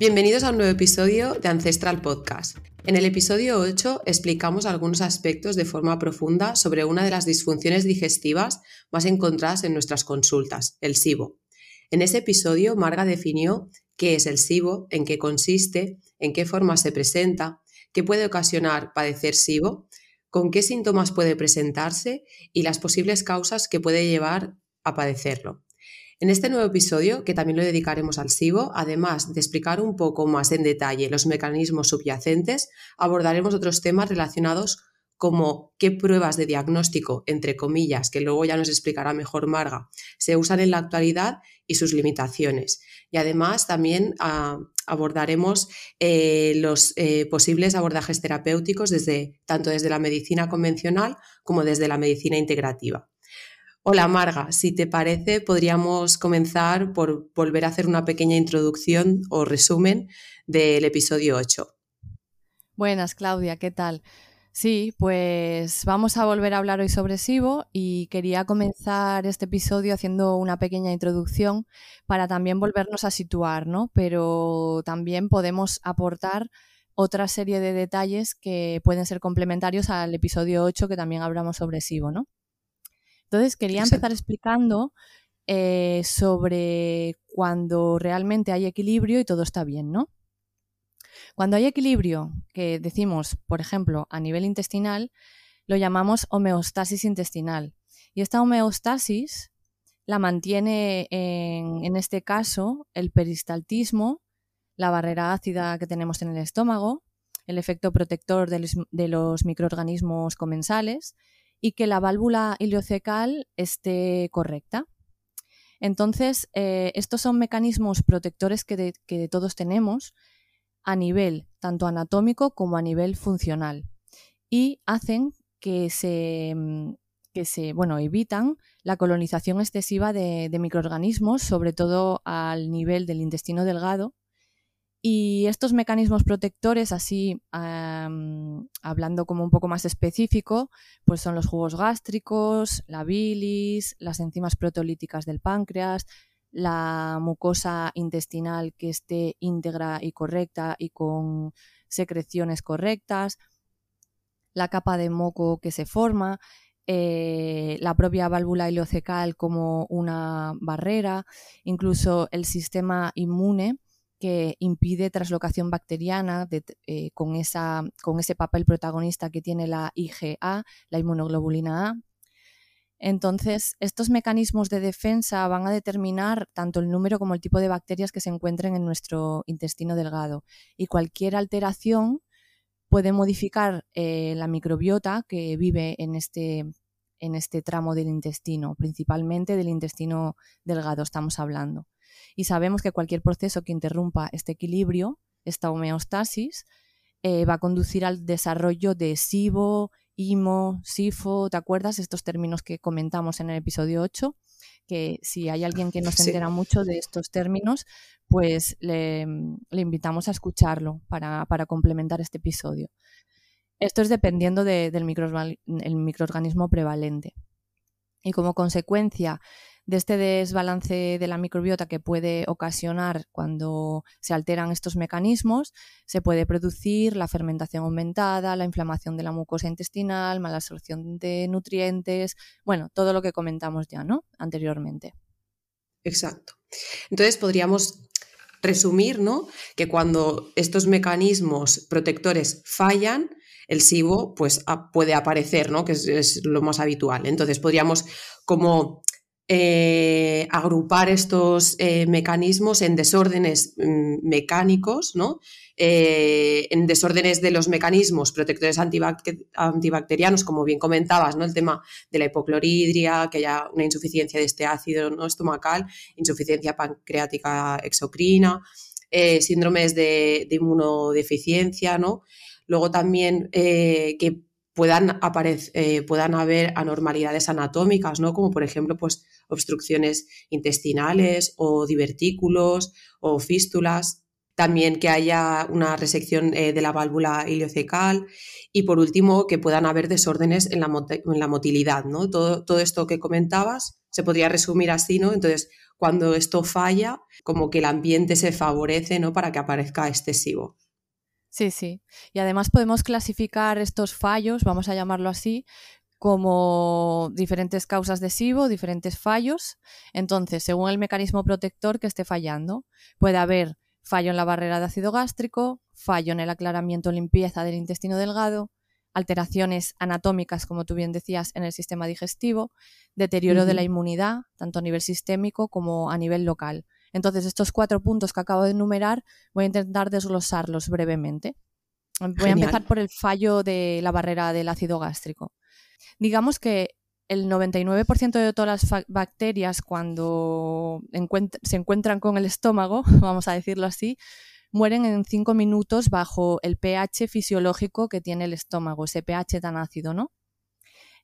Bienvenidos a un nuevo episodio de Ancestral Podcast. En el episodio 8 explicamos algunos aspectos de forma profunda sobre una de las disfunciones digestivas más encontradas en nuestras consultas, el SIBO. En ese episodio, Marga definió qué es el SIBO, en qué consiste, en qué forma se presenta, qué puede ocasionar padecer SIBO, con qué síntomas puede presentarse y las posibles causas que puede llevar a padecerlo. En este nuevo episodio, que también lo dedicaremos al SIBO, además de explicar un poco más en detalle los mecanismos subyacentes, abordaremos otros temas relacionados como qué pruebas de diagnóstico, entre comillas, que luego ya nos explicará mejor Marga, se usan en la actualidad y sus limitaciones. Y además también ah, abordaremos eh, los eh, posibles abordajes terapéuticos tanto desde la medicina convencional como desde la medicina integrativa. Hola Marga, si te parece podríamos comenzar por volver a hacer una pequeña introducción o resumen del episodio 8. Buenas Claudia, ¿qué tal? Sí, pues vamos a volver a hablar hoy sobre SIBO y quería comenzar este episodio haciendo una pequeña introducción para también volvernos a situar, ¿no? Pero también podemos aportar otra serie de detalles que pueden ser complementarios al episodio 8 que también hablamos sobre SIBO, ¿no? Entonces, quería empezar explicando eh, sobre cuando realmente hay equilibrio y todo está bien, ¿no? Cuando hay equilibrio, que decimos, por ejemplo, a nivel intestinal, lo llamamos homeostasis intestinal. Y esta homeostasis la mantiene, en, en este caso, el peristaltismo, la barrera ácida que tenemos en el estómago, el efecto protector de los microorganismos comensales y que la válvula iliocecal esté correcta. Entonces, eh, estos son mecanismos protectores que, todos tenemos a nivel tanto anatómico como a nivel funcional y hacen que se, mm, que se bueno, evitan la colonización excesiva de, de microorganismos, sobre todo al nivel del intestino delgado, y estos mecanismos protectores, así hablando como un poco más específico, pues son los jugos gástricos, la bilis, las enzimas proteolíticas del páncreas, la mucosa intestinal que esté íntegra y correcta y con secreciones correctas, la capa de moco que se forma, eh, la propia válvula ileocecal como una barrera, incluso el sistema inmune que impide traslocación bacteriana eh, con, esa, con ese papel protagonista que tiene la IgA, la inmunoglobulina A. Entonces, estos mecanismos de defensa van a determinar tanto el número como el tipo de bacterias que se encuentren en nuestro intestino delgado. Y cualquier alteración puede modificar eh, la microbiota que vive en este, en este tramo del intestino, principalmente del intestino delgado estamos hablando y sabemos que cualquier proceso que interrumpa este equilibrio, esta homeostasis, eh, va a conducir al desarrollo de SIBO, IMO, SIFO, ¿te acuerdas? Estos términos que comentamos en el episodio 8, que si hay alguien que no se entera mucho de estos términos, pues le, invitamos a escucharlo para, complementar este episodio. Esto es dependiendo del microorganismo prevalente. Y como consecuencia de este desbalance de la microbiota que puede ocasionar cuando se alteran estos mecanismos, se puede producir la fermentación aumentada, la inflamación de la mucosa intestinal, mala absorción de nutrientes, bueno, todo lo que comentamos ya, ¿no? Anteriormente. Exacto. Entonces podríamos resumir, ¿no? Que cuando estos mecanismos protectores fallan, el SIBO pues, puede aparecer, ¿no? Que es, es, lo más habitual. Entonces podríamos como eh, agrupar estos eh, mecanismos en desórdenes mm, mecánicos, ¿no? Eh, en desórdenes de los mecanismos protectores antibacterianos, como bien comentabas, ¿no? el tema de la hipocloridria, que haya una insuficiencia de este ácido ¿no? estomacal, insuficiencia pancreática exocrina, síndromes de, inmunodeficiencia, ¿no? Luego también que puedan, aparecer, puedan haber anormalidades anatómicas, ¿no? Como por ejemplo, pues obstrucciones intestinales o divertículos o fístulas también que haya una resección de la válvula iliocecal y por último que puedan haber desórdenes en la, en la motilidad, ¿no? Todo, todo, esto que comentabas se podría resumir así, ¿no? Entonces, cuando esto falla, como que el ambiente se favorece, ¿no? Para que aparezca excesivo. Sí, sí. Y además podemos clasificar estos fallos, vamos a llamarlo así, como diferentes causas de SIBO, diferentes fallos. Entonces, según el mecanismo protector que esté fallando, puede haber fallo en la barrera de ácido gástrico, fallo en el aclaramiento o limpieza del intestino delgado, alteraciones anatómicas, como tú bien decías, en el sistema digestivo, deterioro de la inmunidad, tanto a nivel sistémico como a nivel local. Entonces, estos cuatro puntos que acabo de enumerar, voy a intentar desglosarlos brevemente. Voy a empezar por el fallo de la barrera del ácido gástrico. Digamos que el 99% de todas las bacterias cuando se encuentran con el estómago, vamos a decirlo así, mueren en cinco minutos bajo el pH fisiológico que tiene el estómago, ese pH tan ácido, ¿no?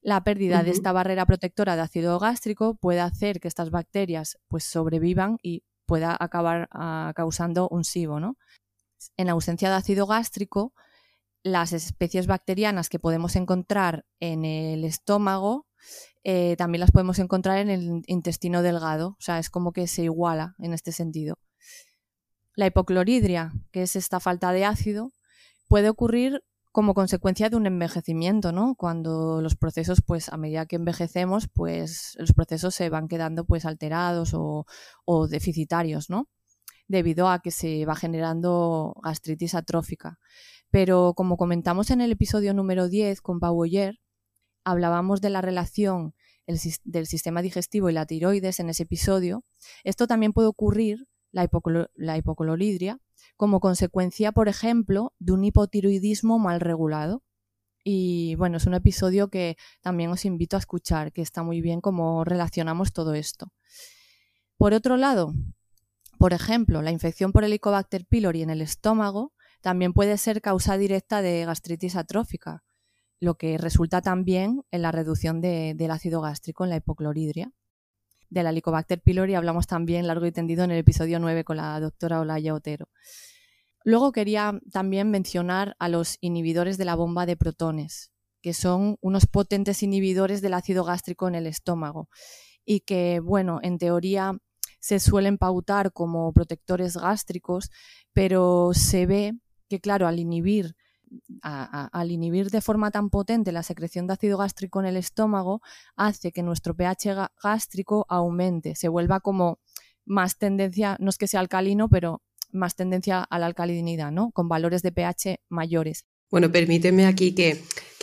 La pérdida de esta barrera protectora de ácido gástrico puede hacer que estas bacterias pues, sobrevivan y pueda acabar ah, causando un SIBO, ¿no? En ausencia de ácido gástrico, las especies bacterianas que podemos encontrar en el estómago eh, también las podemos encontrar en el intestino delgado, o sea, es como que se iguala en este sentido. La hipocloridria, que es esta falta de ácido, puede ocurrir como consecuencia de un envejecimiento, ¿no? Cuando los procesos, pues a medida que envejecemos, pues los procesos se van quedando pues alterados o, deficitarios, ¿no? Debido a que se va generando gastritis atrófica. Pero como comentamos en el episodio número 10 con Pau Boyer, hablábamos de la relación del sistema digestivo y la tiroides en ese episodio. Esto también puede ocurrir la, hipocloridria como consecuencia, por ejemplo, de un hipotiroidismo mal regulado. Y bueno, es un episodio que también os invito a escuchar, que está muy bien cómo relacionamos todo esto. Por otro lado, por ejemplo, la infección por Helicobacter pylori en el estómago también puede ser causa directa de gastritis atrófica, lo que resulta también en la reducción del ácido gástrico en la hipocloridria de la Helicobacter pylori hablamos también largo y tendido en el episodio 9 con la doctora Olaya Otero. Luego quería también mencionar a los inhibidores de la bomba de protones, que son unos potentes inhibidores del ácido gástrico en el estómago y que, bueno, en teoría se suelen pautar como protectores gástricos, pero se ve que, claro, al inhibir al inhibir de forma tan potente la secreción de ácido gástrico en el estómago, hace que nuestro pH gástrico aumente, se vuelva como más tendencia, no es que sea alcalino, pero más tendencia a la alcalinidad, ¿no? Con valores de pH mayores. Bueno, permíteme aquí que,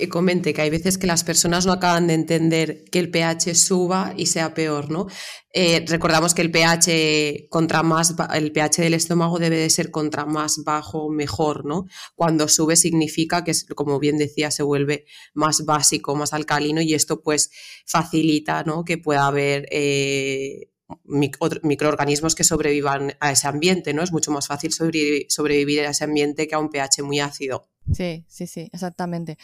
comente que hay veces que las personas no acaban de entender que el pH suba y sea peor, ¿no? Eh, recordamos que el pH contra más el pH del estómago debe de ser contra más bajo mejor, ¿no? Cuando sube significa que, como bien decía, se vuelve más básico, más alcalino y esto pues facilita, ¿no? Que pueda haber eh, microorganismos que sobrevivan a ese ambiente, ¿no? Es mucho más fácil sobrevivir a ese ambiente que a un pH muy ácido. Sí, sí, sí, exactamente.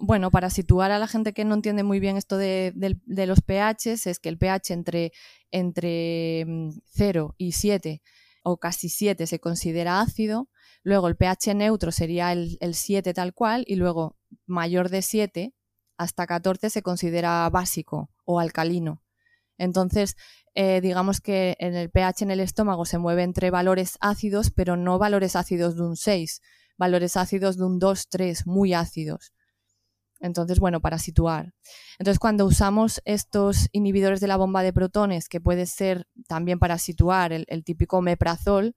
bueno, para situar a la gente que no entiende muy bien esto de, los pHs, es que el pH entre, entre 0 mm, y 7 o casi 7 se considera ácido, luego el pH neutro sería el, el 7 tal cual y luego mayor de 7 hasta 14 se considera básico o alcalino. Entonces, eh, digamos que en el pH en el estómago se mueve entre valores ácidos, pero no valores ácidos de un 6, valores ácidos de un 2, 3, muy ácidos. Entonces, bueno, para situar. Entonces, cuando usamos estos inhibidores de la bomba de protones, que puede ser también para situar el, típico meprazol,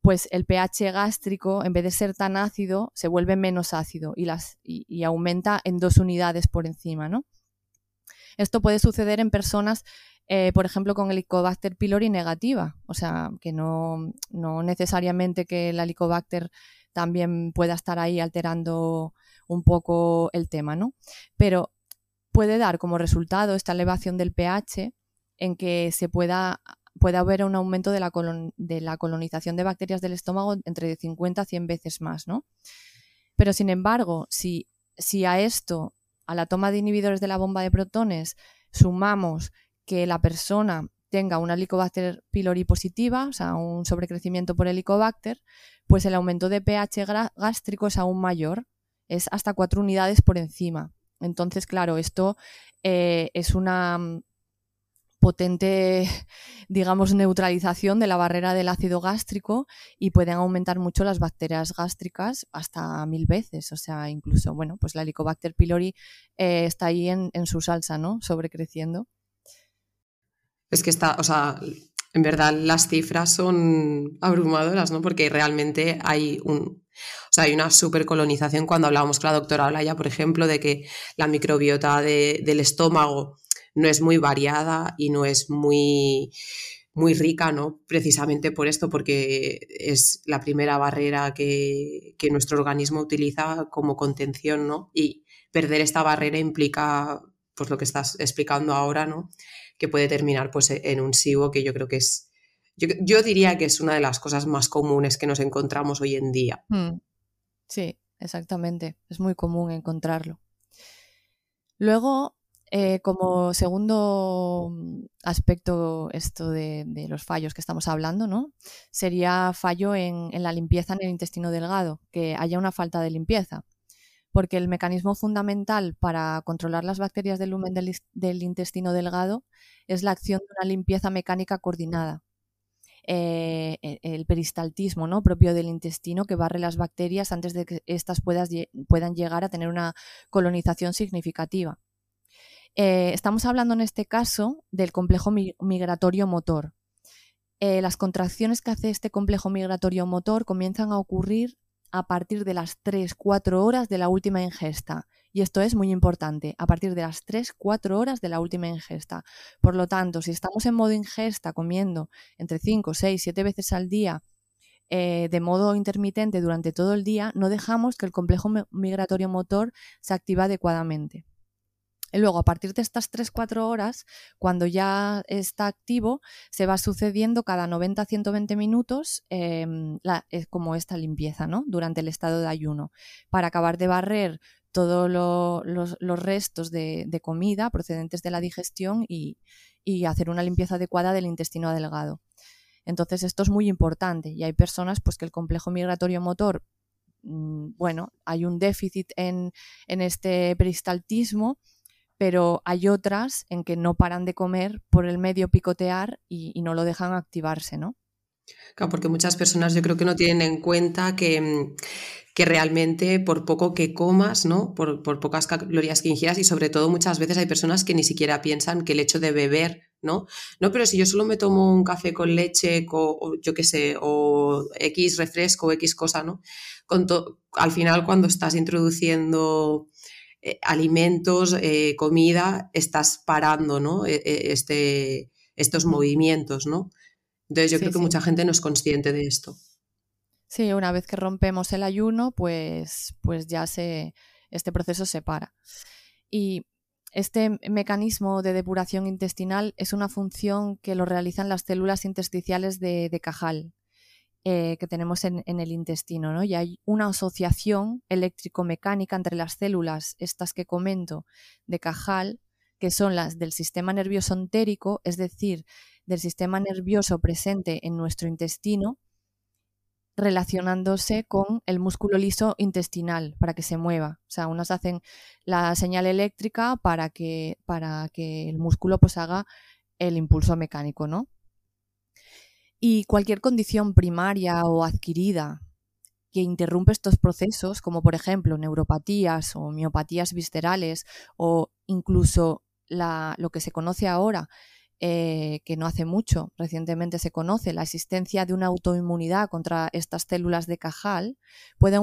pues el pH gástrico, en vez de ser tan ácido, se vuelve menos ácido y, aumenta en dos unidades por encima, ¿no? Esto puede suceder en personas, eh, por ejemplo, con Helicobacter pylori negativa, o sea, que no, no necesariamente que el Helicobacter también pueda estar ahí alterando un poco el tema, ¿no? Pero puede dar como resultado esta elevación del pH en que se pueda puede haber un aumento de la, de la colonización de bacterias del estómago entre 50 a 100 veces más, ¿no? Pero sin embargo, si, si a esto, a la toma de inhibidores de la bomba de protones, sumamos que la persona tenga una Helicobacter pylori positiva, o sea, un sobrecrecimiento por Helicobacter, pues el aumento de pH gástrico es aún mayor, es hasta cuatro unidades por encima. Entonces, claro, esto eh, es una mm, potente, digamos, neutralización de la barrera del ácido gástrico y pueden aumentar mucho las bacterias gástricas hasta mil veces. O sea, incluso, bueno, pues la Helicobacter pylori eh, está ahí en, en, su salsa, ¿no? Sobrecreciendo. Es que está, o sea, en verdad las cifras son abrumadoras, ¿no? Porque realmente hay un, o sea, hay una supercolonización cuando hablábamos con la doctora Olaya, por ejemplo, de que la microbiota del estómago no es muy variada y no es muy, muy rica, ¿no? Precisamente por esto, porque es la primera barrera que, que, nuestro organismo utiliza como contención, ¿no? Y perder esta barrera implica, pues lo que estás explicando ahora, ¿no? Que puede terminar pues en un SIBO que yo creo que es yo, diría que es una de las cosas más comunes que nos encontramos hoy en día. Hmm. Sí, exactamente. Es muy común encontrarlo. Luego, eh, como segundo aspecto esto de, los fallos que estamos hablando, ¿no? Sería fallo en, la limpieza en el intestino delgado, que haya una falta de limpieza. Porque el mecanismo fundamental para controlar las bacterias del lumen del intestino delgado es la acción de una limpieza mecánica coordinada. Eh, e, el peristaltismo ¿no? propio del intestino que barre las bacterias antes de que éstas puedan llegar a tener una colonización significativa. Eh, estamos hablando en este caso del complejo migratorio motor. Eh, las contracciones que hace este complejo migratorio motor comienzan a ocurrir a partir de las 3-4 horas de la última ingesta y esto es muy importante, a partir de las 3-4 horas de la última ingesta. Por lo tanto, si estamos en modo ingesta comiendo entre 5, 6, 7 veces al día, eh, de modo intermitente durante todo el día, no dejamos que el complejo migratorio motor se active adecuadamente. Y luego, a partir de estas 3-4 horas, cuando ya está activo, se va sucediendo cada 90-120 minutos em, eh, como esta limpieza, ¿no? Durante el estado de ayuno, para acabar de barrer todos los, restos de, comida procedentes de la digestión y, hacer una limpieza adecuada del intestino delgado. Entonces esto es muy importante y hay personas pues que el complejo migratorio motor, mm, bueno, hay un déficit en, este peristaltismo, pero hay otras en que no paran de comer por el medio picotear y, no lo dejan activarse, ¿no? Claro, porque muchas personas yo creo que no tienen en cuenta que, mm, que realmente por poco que comas, ¿no? Por, pocas calorías que ingieras y sobre todo muchas veces hay personas que ni siquiera piensan que el hecho de beber, ¿no? No, pero si yo solo me tomo un café con leche, o, yo qué sé, o X refresco, o X cosa, ¿no? al final cuando estás introduciendo eh, alimentos, eh, comida, estás parando, ¿no? E, e, este, estos movimientos, ¿no? Entonces yo creo que mucha gente no es consciente de esto. Sí, una vez que rompemos el ayuno, pues, pues ya se, este proceso se para. Y este mecanismo de depuración intestinal es una función que lo realizan las células intersticiales de, Cajal eh, que tenemos en, el intestino. ¿no? Y hay una asociación eléctrico-mecánica entre las células, estas que comento, de Cajal, que son las del sistema nervioso entérico, es decir, del sistema nervioso presente en nuestro intestino, relacionándose con el músculo liso intestinal para que se mueva. O sea, unos hacen la señal eléctrica para que, para que el músculo pues haga el impulso mecánico, ¿no? Y cualquier condición primaria o adquirida que interrumpe estos procesos, como por ejemplo neuropatías o miopatías viscerales o incluso lo que se conoce ahora eh, que no hace mucho, recientemente se conoce, la existencia de una autoinmunidad contra estas células de Cajal puede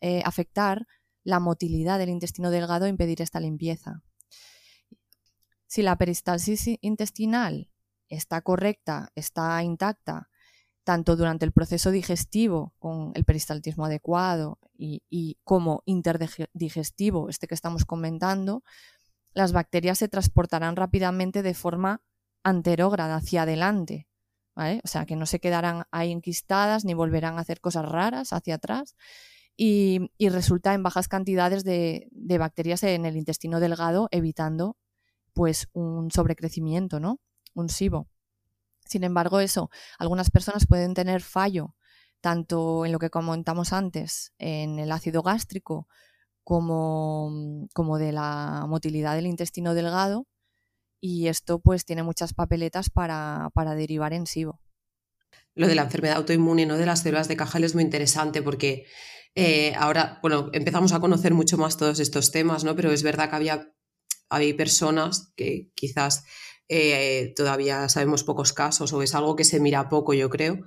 eh, afectar la motilidad del intestino delgado e impedir esta limpieza. Si la peristalsis intestinal está correcta, está intacta, tanto durante el proceso digestivo con el peristaltismo adecuado y, como interdigestivo, este que estamos comentando, las bacterias se transportarán rápidamente de forma anterógrada hacia adelante, O sea, que no se quedarán ahí enquistadas ni volverán a hacer cosas raras hacia atrás. Y, resulta en bajas cantidades de, bacterias en el intestino delgado, evitando pues un sobrecrecimiento, ¿no? Un SIBO. Sin embargo, eso, algunas personas pueden tener fallo tanto en lo que comentamos antes, en el ácido gástrico, como, como de la motilidad del intestino delgado, y esto pues tiene muchas papeletas para, derivar en SIBO. Lo de la enfermedad autoinmune, ¿no? De las células de Cajal es muy interesante porque eh, ahora, bueno, empezamos a conocer mucho más todos estos temas, ¿no? Pero es verdad que había, había personas que quizás eh, todavía sabemos pocos casos o es algo que se mira poco, yo creo,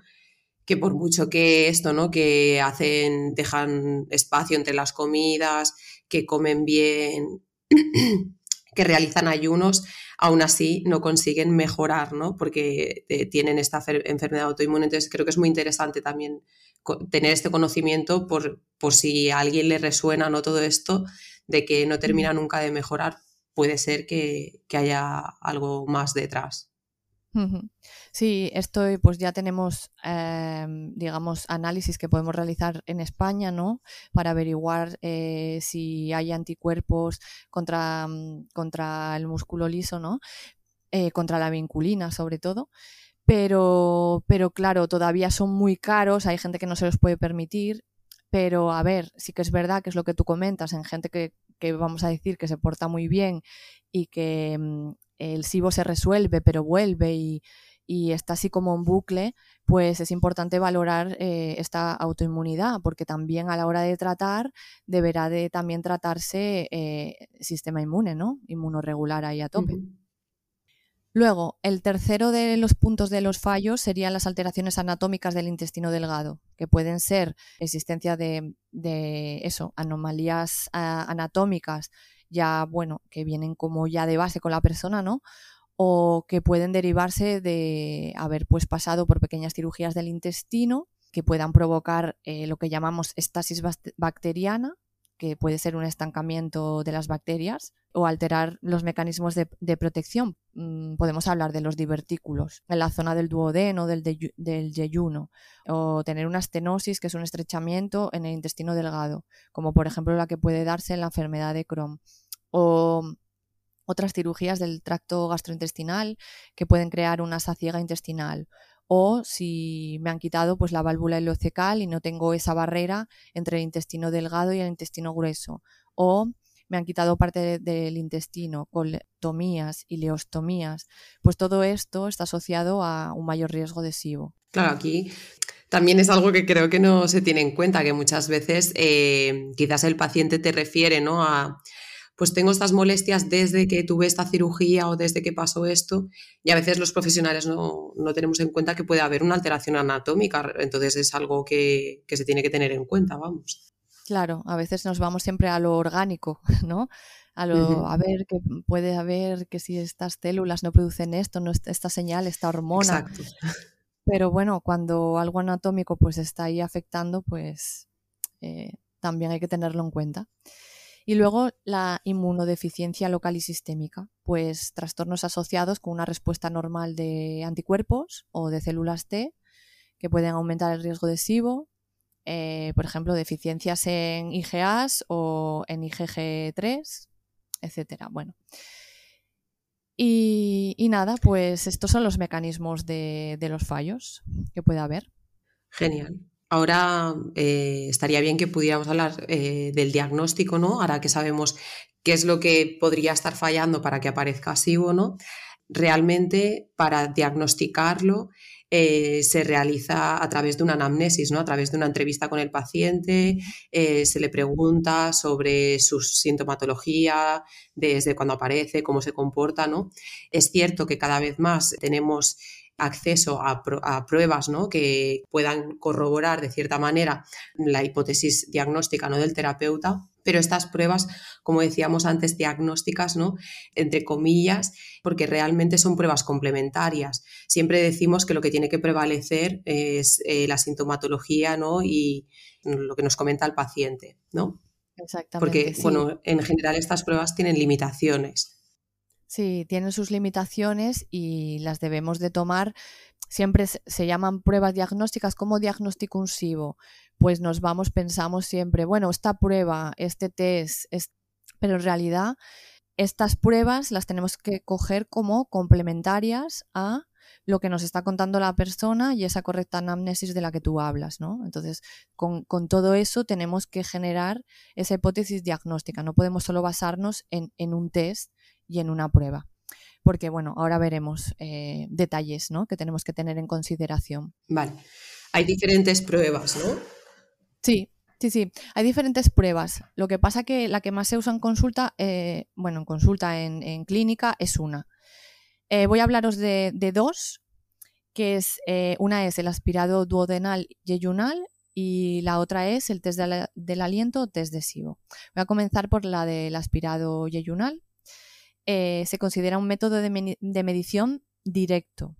que por mucho que esto, ¿no? Que hacen, dejan espacio entre las comidas, que comen bien, que realizan ayunos, aún así no consiguen mejorar, ¿no? Porque eh, tienen esta enfermedad autoinmune. Entonces creo que es muy interesante también tener este conocimiento por, por si a alguien le resuena ¿no? todo esto de que no termina nunca de mejorar. Puede ser que, haya algo más detrás. Sí, esto pues ya tenemos, em, digamos, análisis que podemos realizar en España, ¿no? Para averiguar eh, si hay anticuerpos contra, mm, contra el músculo liso, ¿no? Eh, contra la vinculina, sobre todo. Pero, pero claro, todavía son muy caros, hay gente que no se los puede permitir. Pero a ver, sí que es verdad que es lo que tú comentas, en gente que, que vamos a decir que se porta muy bien y que mm, el SIBO se resuelve pero vuelve y, está así como en bucle, pues es importante valorar eh, esta autoinmunidad, porque también a la hora de tratar deberá de también tratarse eh, sistema inmune, ¿no? Inmunoregular ahí a tope. Luego, el tercero de los puntos de los fallos serían las alteraciones anatómicas del intestino delgado, que pueden ser existencia de, eso, anomalías anatómicas ya, bueno, que vienen como ya de base con la persona, ¿no? O que pueden derivarse de haber pues pasado por pequeñas cirugías del intestino que puedan provocar eh, lo que llamamos estasis bacteriana, que puede ser un estancamiento de las bacterias o alterar los mecanismos de, protección. Mm, podemos hablar de los divertículos en la zona del duodeno, del, del yeyuno, o tener una estenosis, que es un estrechamiento en el intestino delgado, como por ejemplo la que puede darse en la enfermedad de Crohn, o otras cirugías del tracto gastrointestinal que pueden crear una saciega intestinal, o si me han quitado pues la válvula ileocecal y no tengo esa barrera entre el intestino delgado y el intestino grueso o me han quitado parte del intestino, coltomías, ileostomías, pues todo esto está asociado a un mayor riesgo de SIBO. Claro, aquí también es algo que creo que no se tiene en cuenta, que muchas veces eh, quizás el paciente te refiere ¿no? a pues tengo estas molestias desde que tuve esta cirugía o desde que pasó esto y a veces los profesionales no, tenemos en cuenta que puede haber una alteración anatómica, entonces es algo que, se tiene que tener en cuenta, vamos. Claro, a veces nos vamos siempre a lo orgánico, ¿no? A, lo, a ver que puede haber que si estas células no producen esto, no esta señal, esta hormona. Exacto. Pero bueno, cuando algo anatómico pues está ahí afectando, pues eh, también hay que tenerlo en cuenta. Y luego la inmunodeficiencia local y sistémica, pues trastornos asociados con una respuesta normal de anticuerpos o de células T que pueden aumentar el riesgo de SIBO, eh, por ejemplo, deficiencias en IgAs o en IgG3, etcétera. Bueno. Y, nada, pues estos son los mecanismos de, de los fallos que puede haber. Genial. Ahora eh, estaría bien que pudiéramos hablar eh, del diagnóstico, ¿no? Ahora que sabemos qué es lo que podría estar fallando para que aparezca SIBO, ¿no? Realmente, para diagnosticarlo, eh, se realiza a través de una anamnesis, ¿no? A través de una entrevista con el paciente, se le pregunta sobre su sintomatología, desde cuándo aparece, cómo se comporta, ¿no? Es cierto que cada vez más tenemos acceso a, pruebas ¿no? que puedan corroborar de cierta manera la hipótesis diagnóstica ¿no? del terapeuta, pero estas pruebas, como decíamos antes, diagnósticas, ¿no? entre comillas, porque realmente son pruebas complementarias. Siempre decimos que lo que tiene que prevalecer es eh, la sintomatología ¿no? y lo que nos comenta el paciente. ¿no? Exactamente. Porque, bueno, en general estas pruebas tienen limitaciones. Sí, tienen sus limitaciones y las debemos de tomar. Siempre se llaman pruebas diagnósticas como diagnóstico unsivo, pues nos vamos, pensamos siempre, bueno, esta prueba, este test, pero en realidad estas pruebas las tenemos que coger como complementarias a lo que nos está contando la persona y esa correcta anamnesis de la que tú hablas, ¿no? Entonces, con, todo eso tenemos que generar esa hipótesis diagnóstica, no podemos solo basarnos en, un test y en una prueba. Porque, bueno, ahora veremos eh, detalles ¿no? que tenemos que tener en consideración. Vale. Hay diferentes pruebas, ¿no? Sí, Sí, sí, hay diferentes pruebas. Lo que pasa que la que más se usa en consulta, eh, bueno, en consulta en, clínica es una. Eh, voy a hablaros de, dos, que es eh, una es el aspirado duodenal yeyunal y la otra es el test del aliento o test de SIBO. Voy a comenzar por la del aspirado yeyunal. Se considera un método de, de medición directo.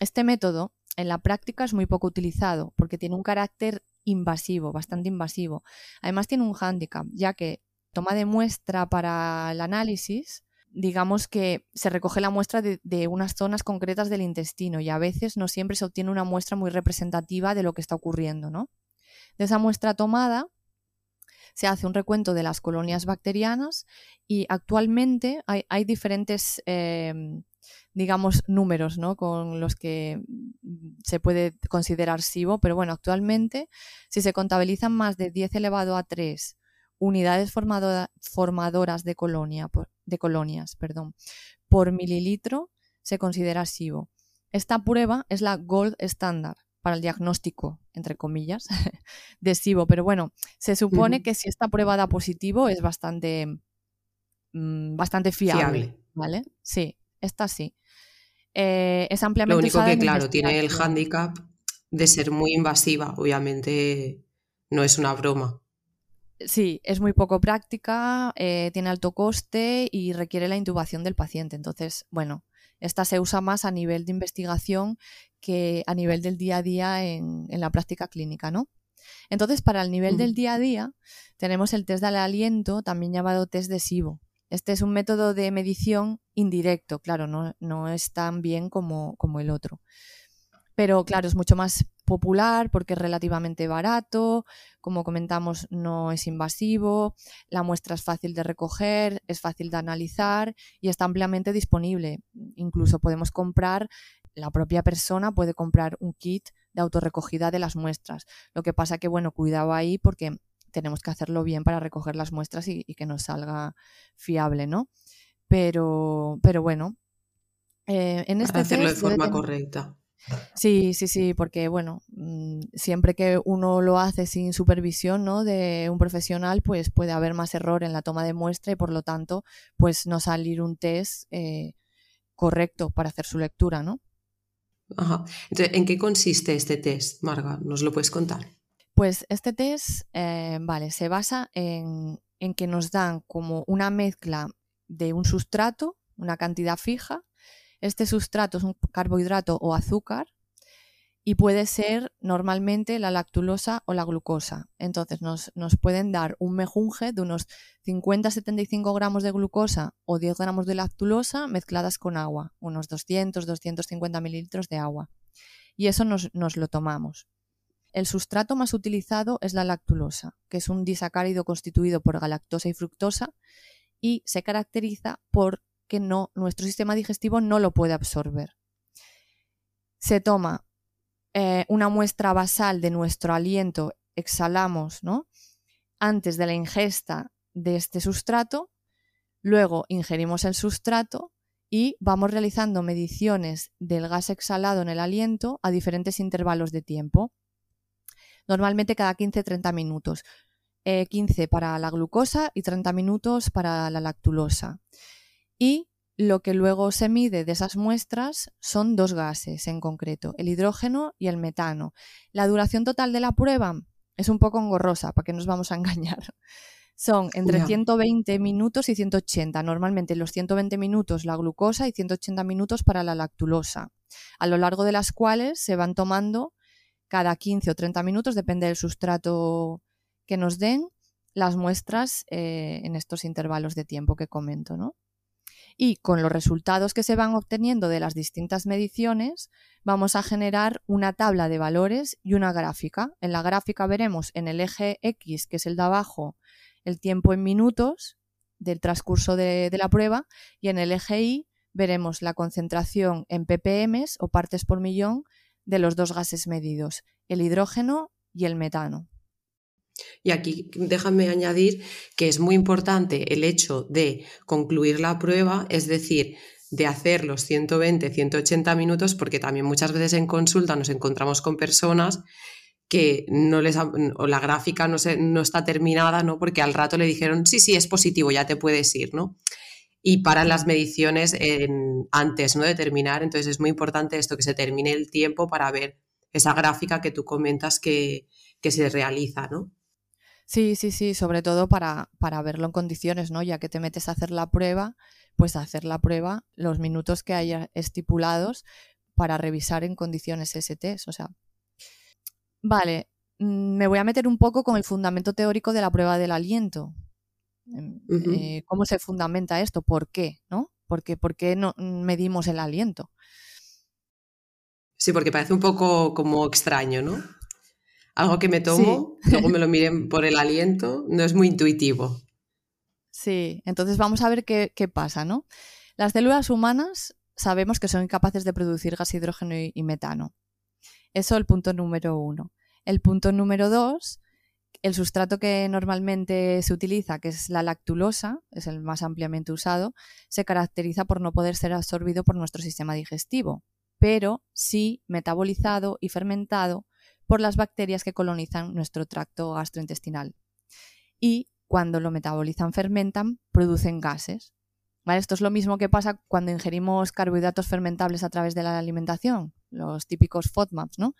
Este método en la práctica es muy poco utilizado porque tiene un carácter invasivo, bastante invasivo. Además tiene un hándicap, ya que toma de muestra para el análisis, digamos que se recoge la muestra de, de, unas zonas concretas del intestino y a veces no siempre se obtiene una muestra muy representativa de lo que está ocurriendo, ¿no? De esa muestra tomada se hace un recuento de las colonias bacterianas y actualmente hay, diferentes em, digamos, números ¿no? con los que se puede considerar SIBO, pero bueno, actualmente si se contabilizan más de 10 elevado a 3 unidades formadoras de, colonia, de colonias perdón, por mililitro, se considera SIBO. Esta prueba es la gold standard para el diagnóstico, entre comillas, de SIBO, pero bueno, se supone que si esta prueba da positivo es bastante, mm, bastante fiable, ¿vale? Sí, esta sí. Eh, es ampliamente Lo único que, claro, tiene el hándicap de ser muy invasiva, obviamente no es una broma. Sí, es muy poco práctica, eh, tiene alto coste y requiere la intubación del paciente. Entonces, bueno, esta se usa más a nivel de investigación que a nivel del día a día en, la práctica clínica, ¿no? Entonces, para el nivel del día a día, tenemos el test del aliento, también llamado test de SIBO. Este es un método de medición indirecto, claro, no, es tan bien como, como el otro. Pero claro, es mucho más popular porque es relativamente barato, como comentamos, no es invasivo, la muestra es fácil de recoger, es fácil de analizar y está ampliamente disponible. Incluso podemos comprar, la propia persona puede comprar un kit de autorrecogida de las muestras. Lo que pasa que, bueno, cuidado ahí porque tenemos que hacerlo bien para recoger las muestras y, que nos salga fiable, ¿no? Pero, pero bueno, eh, en este hacerlo de forma correcta. Sí, sí, sí, porque bueno, mm, siempre que uno lo hace sin supervisión ¿no? de un profesional, pues puede haber más error en la toma de muestra y por lo tanto, pues no salir un test eh, correcto para hacer su lectura, ¿no? Ajá. Entonces, ¿en qué consiste este test, Marga? ¿Nos lo puedes contar? Pues este test, eh, vale, se basa en, que nos dan como una mezcla de un sustrato, una cantidad fija. Este sustrato es un carbohidrato o azúcar y puede ser normalmente la lactulosa o la glucosa. Entonces nos, nos pueden dar un mejunje de unos 50-75 gramos de glucosa o 10 gramos de lactulosa mezcladas con agua, unos 200-250 mililitros de agua. Y eso nos, nos lo tomamos. El sustrato más utilizado es la lactulosa, que es un disacárido constituido por galactosa y fructosa y se caracteriza por que no, nuestro sistema digestivo no lo puede absorber. Se toma eh, una muestra basal de nuestro aliento, exhalamos, ¿no? Antes de la ingesta de este sustrato, luego ingerimos el sustrato y vamos realizando mediciones del gas exhalado en el aliento a diferentes intervalos de tiempo normalmente cada 15-30 minutos. 15 eh, para la glucosa y 30 minutos para la lactulosa. Y lo que luego se mide de esas muestras son dos gases en concreto, el hidrógeno y el metano. La duración total de la prueba es un poco engorrosa, para que nos vamos a engañar. Son entre 120 minutos y 180. Normalmente los 120 minutos la glucosa y 180 minutos para la lactulosa, a lo largo de las cuales se van tomando cada 15 o 30 minutos, depende del sustrato que nos den, las muestras eh, en estos intervalos de tiempo que comento, ¿no? Y con los resultados que se van obteniendo de las distintas mediciones, vamos a generar una tabla de valores y una gráfica. En la gráfica veremos en el eje X, que es el de abajo, el tiempo en minutos del transcurso de, la prueba, y en el eje Y veremos la concentración en ppm o partes por millón de los dos gases medidos, el hidrógeno y el metano. Y aquí déjame añadir que es muy importante el hecho de concluir la prueba, es decir, de hacer los 120, 180 minutos, porque también muchas veces en consulta nos encontramos con personas que no les o la gráfica no, no está terminada, ¿no? Porque al rato le dijeron, sí, sí, es positivo, ya te puedes ir, ¿no? Y paran las mediciones antes, ¿no? De terminar. Entonces es muy importante esto, que se termine el tiempo para ver esa gráfica que tú comentas que, que se realiza, ¿no? Sí, sí, sí, sobre todo para, para verlo en condiciones, ¿no? Ya que te metes a hacer la prueba, pues hacer la prueba los minutos que haya estipulados para revisar en condiciones ese test. O sea, vale, mm, me voy a meter un poco con el fundamento teórico de la prueba del aliento. Em, eh, ¿Cómo se fundamenta esto? ¿Por qué? ¿No? ¿Por qué, ¿Por qué no medimos el aliento? Sí, porque parece un poco como extraño, ¿no? Algo que me tomo, luego me lo miren por el aliento, no es muy intuitivo. Sí, entonces vamos a ver qué, pasa, ¿no? Las células humanas sabemos que son incapaces de producir gas hidrógeno y, metano. Eso es el punto número uno. El punto número dos, el sustrato que normalmente se utiliza, que es la lactulosa, es el más ampliamente usado, se caracteriza por no poder ser absorbido por nuestro sistema digestivo, pero sí metabolizado y fermentado por las bacterias que colonizan nuestro tracto gastrointestinal. Y cuando lo metabolizan, fermentan, producen gases. Esto es lo mismo que pasa cuando ingerimos carbohidratos fermentables a través de la alimentación, los típicos FODMAPs, ¿no?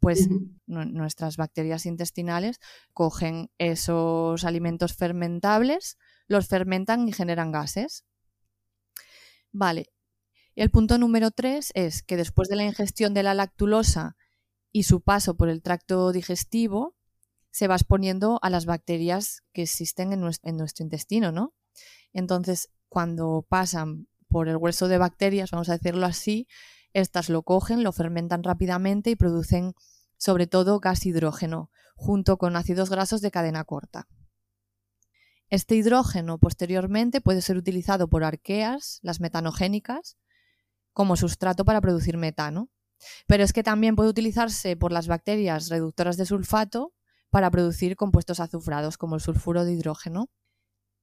Pues nuestras bacterias intestinales cogen esos alimentos fermentables, los fermentan y generan gases. Vale. El punto número tres es que después de la ingestión de la lactulosa y su paso por el tracto digestivo se va exponiendo a las bacterias que existen en nuestro, intestino, ¿no? Entonces, cuando pasan por el hueso de bacterias, vamos a decirlo así, estas lo cogen, lo fermentan rápidamente y producen sobre todo gas hidrógeno, junto con ácidos grasos de cadena corta. Este hidrógeno posteriormente puede ser utilizado por arqueas, las metanogénicas, como sustrato para producir metano. Pero es que también puede utilizarse por las bacterias reductoras de sulfato para producir compuestos azufrados como el sulfuro de hidrógeno.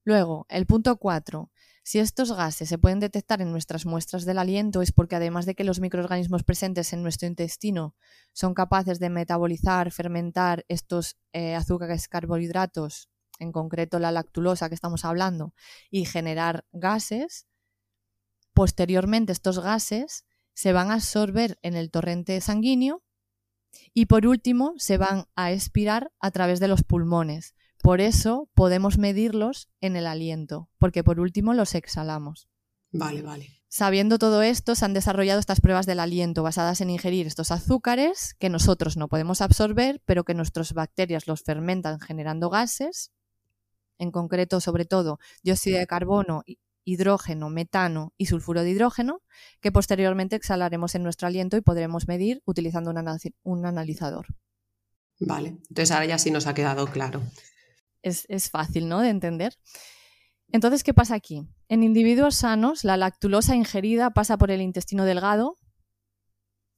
Luego, el punto 4. Si estos gases se pueden detectar en nuestras muestras del aliento es porque además de que los microorganismos presentes en nuestro intestino son capaces de metabolizar, fermentar estos eh, azúcares carbohidratos, en concreto la lactulosa que estamos hablando, y generar gases, posteriormente estos gases se van a absorber en el torrente sanguíneo y por último se van a expirar a través de los pulmones. Por eso podemos medirlos en el aliento, porque por último los exhalamos. Vale, vale. Sabiendo todo esto, se han desarrollado estas pruebas del aliento basadas en ingerir estos azúcares que nosotros no podemos absorber, pero que nuestras bacterias los fermentan generando gases, en concreto sobre todo dióxido de carbono hidrógeno, metano y sulfuro de hidrógeno, que posteriormente exhalaremos en nuestro aliento y podremos medir utilizando un, analizador. Vale, entonces ahora ya sí nos ha quedado claro. Es, es fácil, ¿no? De entender. Entonces, ¿qué pasa aquí? En individuos sanos, la lactulosa ingerida pasa por el intestino delgado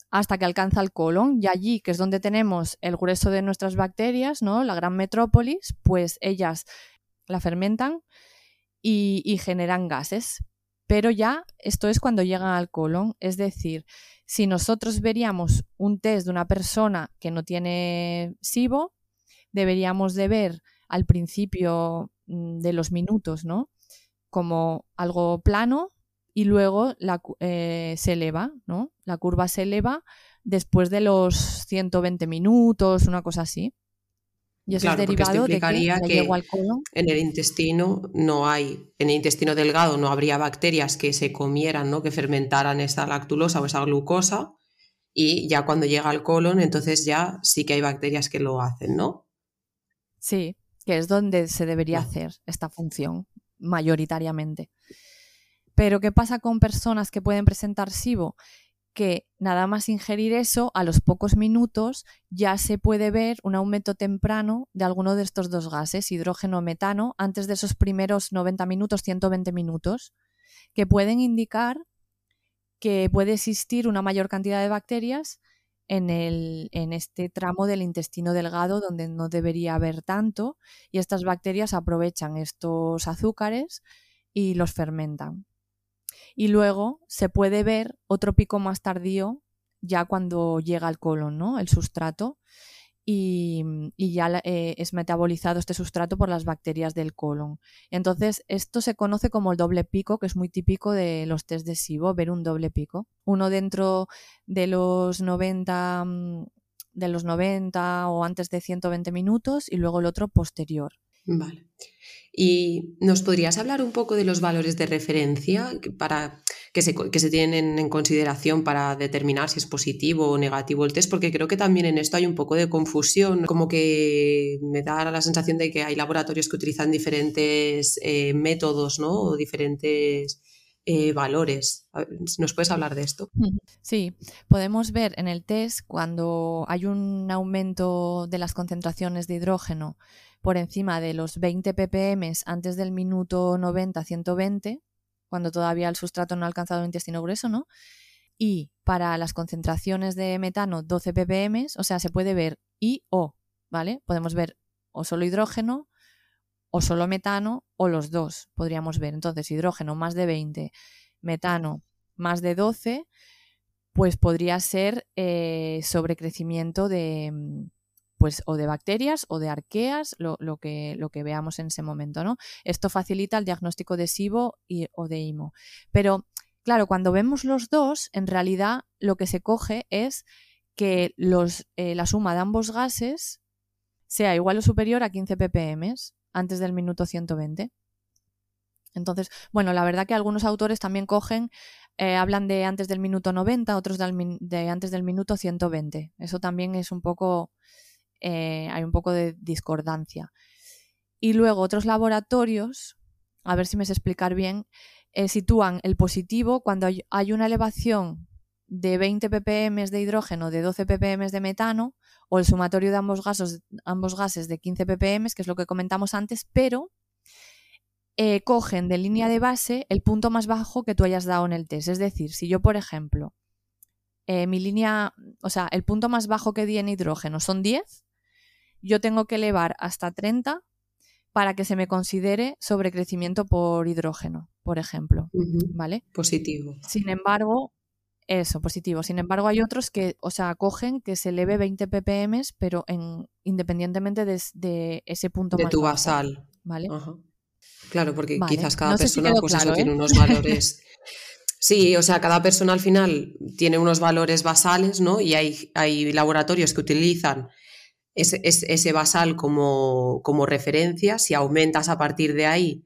hasta que alcanza el colon y allí, que es donde tenemos el grueso de nuestras bacterias, ¿no? La gran metrópolis, pues ellas la fermentan y, generan gases. Pero ya esto es cuando llegan al colon, es decir, si nosotros veríamos un test de una persona que no tiene SIBO, deberíamos de ver al principio mm, de los minutos, ¿no? Como algo plano y luego la, eh, se eleva, ¿no? La curva se eleva después de los 120 minutos, una cosa así. Y eso es derivado de que, en el intestino no hay, en el intestino delgado no habría bacterias que se comieran, ¿no? que fermentaran esta lactulosa o esa glucosa, y ya cuando llega al colon, entonces ya sí que hay bacterias que lo hacen, ¿no? Sí, que es donde se debería hacer esta función, mayoritariamente. Pero ¿qué pasa con personas que pueden presentar SIBO? Que nada más ingerir eso, a los pocos minutos ya se puede ver un aumento temprano de alguno de estos dos gases, hidrógeno o metano, antes de esos primeros 90 minutos, 120 minutos, que pueden indicar que puede existir una mayor cantidad de bacterias en, el, en este tramo del intestino delgado donde no debería haber tanto y estas bacterias aprovechan estos azúcares y los fermentan. Y luego se puede ver otro pico más tardío ya cuando llega al colon, ¿no? El sustrato. Y, ya eh, es metabolizado este sustrato por las bacterias del colon. Entonces, esto se conoce como el doble pico, que es muy típico de los test de SIBO, ver un doble pico. Uno dentro de los 90, mm, de los 90 o antes de 120 minutos y luego el otro posterior. Vale. ¿Y nos podrías hablar un poco de los valores de referencia para, que, se, que se tienen en consideración para determinar si es positivo o negativo el test? Porque creo que también en esto hay un poco de confusión, como que me da la sensación de que hay laboratorios que utilizan diferentes eh, métodos ¿no? o diferentes eh, valores. ¿Nos puedes hablar de esto? Sí, podemos ver en el test cuando hay un aumento de las concentraciones de hidrógeno por encima de los 20 ppm antes del minuto 90-120, cuando todavía el sustrato no ha alcanzado el intestino grueso, ¿no? Y para las concentraciones de metano 12 ppm, o sea, se puede ver I o, ¿vale? Podemos ver o solo hidrógeno o solo metano o los dos, podríamos ver. Entonces, hidrógeno más de 20, metano más de 12, pues podría ser eh, sobrecrecimiento de, mm, pues o de bacterias o de arqueas, lo, que, lo que veamos en ese momento, ¿no? Esto facilita el diagnóstico de SIBO y, o de IMO. Pero, claro, cuando vemos los dos, en realidad lo que se coge es que los, eh, la suma de ambos gases sea igual o superior a 15 ppm antes del minuto 120. Entonces, bueno, la verdad que algunos autores también cogen, eh, hablan de antes del minuto 90, otros de, antes del minuto 120. Eso también es un poco, eh, hay un poco de discordancia. Y luego otros laboratorios, a ver si me sé explicar bien, eh, sitúan el positivo cuando hay una elevación de 20 ppm de hidrógeno, de 12 ppm de metano, o el sumatorio de ambos gases, ambos gases de 15 ppm, que es lo que comentamos antes, pero eh, cogen de línea de base el punto más bajo que tú hayas dado en el test. Es decir, si yo, por ejemplo, mi línea, o sea, el punto más bajo que di en hidrógeno son 10, yo tengo que elevar hasta 30 para que se me considere sobrecrecimiento por hidrógeno, por ejemplo. ¿Vale? Positivo. Sin embargo, eso, positivo. Sin embargo, hay otros que, o sea, cogen que se eleve 20 ppm, pero en, independientemente de, ese punto de tu basal. ¿Vale? Claro, porque quizás cada persona pues tiene ¿eh? unos valores. Sí, o sea, cada persona al final tiene unos valores basales, ¿no? Y hay, hay laboratorios que utilizan ese, ese basal como, como, referencia. Si aumentas a partir de ahí,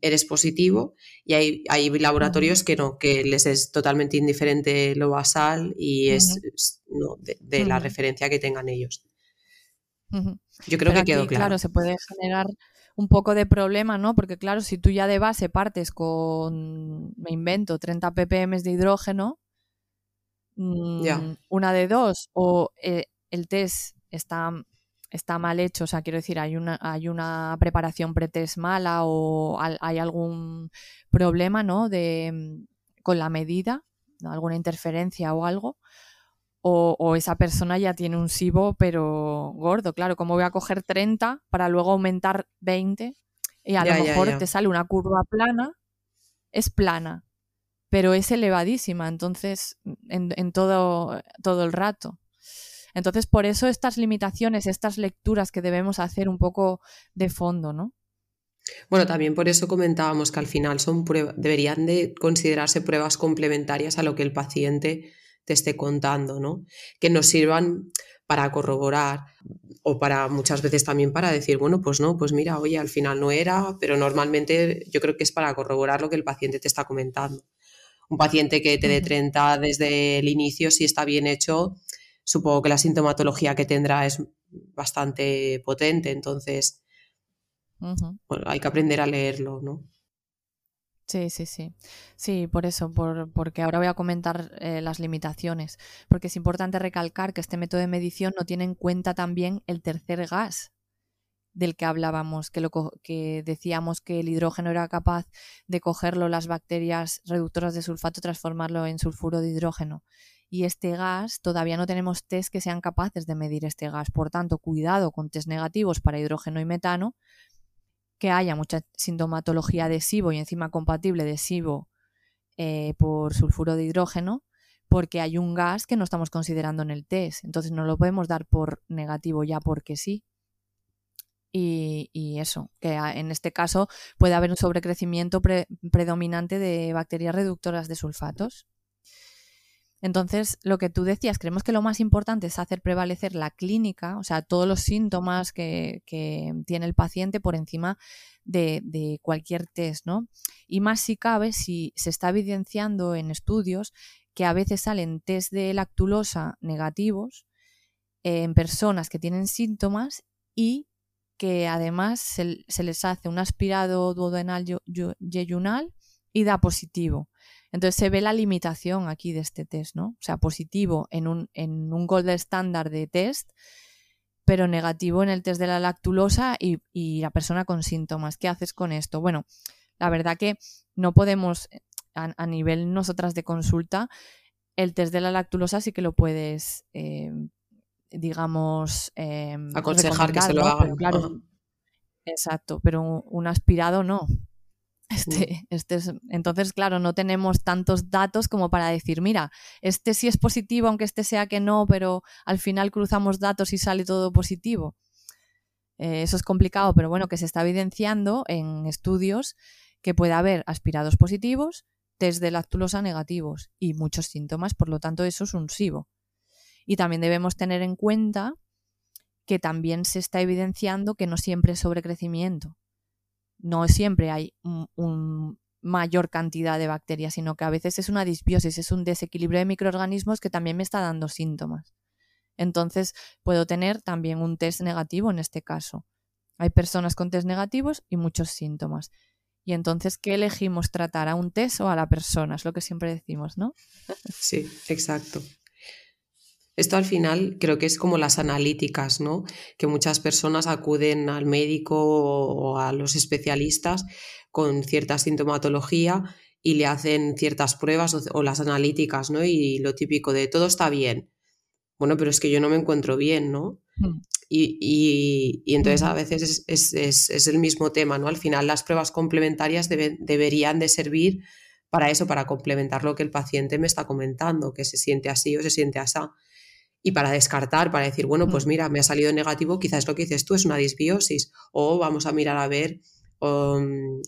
eres positivo y hay, hay laboratorios que no, que les es totalmente indiferente lo basal y es, de, la referencia que tengan ellos. Yo creo que quedó claro. Claro, se puede generar un poco de problema, ¿no? Porque claro, si tú ya de base partes con, me invento, 30 ppm de hidrógeno, mm, una de dos, o eh, el test está está mal hecho, o sea, quiero decir, hay una, hay una preparación pretest mala o hay algún problema, ¿no? De, mm, con la medida, alguna interferencia o algo, o, esa persona ya tiene un SIBO pero gordo, claro, como voy a coger 30 para luego aumentar 20 y a lo mejor te sale una curva plana, es plana, pero es elevadísima, entonces, en, en todo, todo el rato. Entonces, por eso estas limitaciones, estas lecturas que debemos hacer un poco de fondo, ¿no? Bueno, también por eso comentábamos que al final son deberían de considerarse pruebas complementarias a lo que el paciente te esté contando, ¿no? Que nos sirvan para corroborar o para muchas veces también para decir, bueno, pues no, pues mira, oye, al final no era, pero normalmente yo creo que es para corroborar lo que el paciente te está comentando. Un paciente que te dé 30 desde el inicio, si está bien hecho, supongo que la sintomatología que tendrá es bastante potente, entonces hay que aprender a leerlo, ¿no? Sí, sí, sí. Sí, por eso, por, porque ahora voy a comentar eh, las limitaciones, porque es importante recalcar que este método de medición no tiene en cuenta también el tercer gas del que hablábamos, que, lo, que decíamos que el hidrógeno era capaz de cogerlo las bacterias reductoras de sulfato y transformarlo en sulfuro de hidrógeno. Y este gas, todavía no tenemos test que sean capaces de medir este gas. Por tanto, cuidado con test negativos para hidrógeno y metano, que haya mucha sintomatología de SIBO y encima compatible de SIBO eh, por sulfuro de hidrógeno, porque hay un gas que no estamos considerando en el test. Entonces no lo podemos dar por negativo ya porque sí. Y, eso, que en este caso puede haber un sobrecrecimiento predominante de bacterias reductoras de sulfatos. Entonces, lo que tú decías, creemos que lo más importante es hacer prevalecer la clínica, o sea, todos los síntomas que, tiene el paciente por encima de, cualquier test, ¿no? Y más si cabe, si se está evidenciando en estudios que a veces salen test de lactulosa negativos en personas que tienen síntomas y que además se, se les hace un aspirado duodenal yeyunal y da positivo. Entonces se ve la limitación aquí de este test, ¿no? O sea, positivo en un, en un gold estándar de test, pero negativo en el test de la lactulosa y, la persona con síntomas. ¿Qué haces con esto? Bueno, la verdad que no podemos, a, nivel nosotras de consulta, el test de la lactulosa sí que lo puedes, eh, digamos, eh, aconsejar que se lo hagan. exacto, pero un aspirado no. Este, este entonces, claro, no tenemos tantos datos como para decir, mira, este sí es positivo, aunque este sea que no, pero al final cruzamos datos y sale todo positivo. Eh, eso es complicado, pero bueno, que se está evidenciando en estudios que puede haber aspirados positivos, test de lactulosa negativos y muchos síntomas, por lo tanto eso es un SIBO. Y también debemos tener en cuenta que también se está evidenciando que no siempre es sobrecrecimiento no siempre hay un, mayor cantidad de bacterias, sino que a veces es una disbiosis, es un desequilibrio de microorganismos que también me está dando síntomas. Entonces, puedo tener también un test negativo en este caso. Hay personas con test negativos y muchos síntomas. Y entonces, ¿qué elegimos tratar? ¿A un test o a la persona? Es lo que siempre decimos, ¿no? Sí, exacto. Esto al final creo que es como las analíticas, ¿no? Que muchas personas acuden al médico o a los especialistas con cierta sintomatología y le hacen ciertas pruebas o, las analíticas, ¿no? Y lo típico de todo está bien. Bueno, pero es que yo no me encuentro bien, ¿no? Hmm. Y, entonces a veces es, el mismo tema, ¿no? Al final las pruebas complementarias deberían de servir para eso, para complementar lo que el paciente me está comentando, que se siente así o se siente así y para descartar, para decir, bueno, pues mm. mira, me ha salido negativo, quizás lo que dices tú es una disbiosis o vamos a mirar a ver um,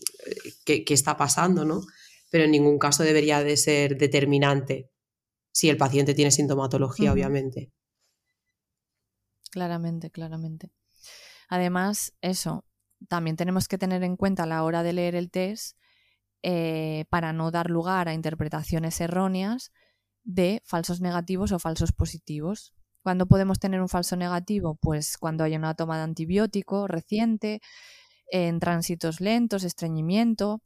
qué, está pasando, ¿no? Pero en ningún caso debería de ser determinante si el paciente tiene sintomatología, obviamente. Claramente, claramente. Además, eso, también tenemos que tener en cuenta a la hora de leer el test eh, para no dar lugar a interpretaciones erróneas de falsos negativos o falsos positivos. ¿Cuándo podemos tener un falso negativo? Pues cuando hay una toma de antibiótico reciente, en tránsitos lentos, estreñimiento,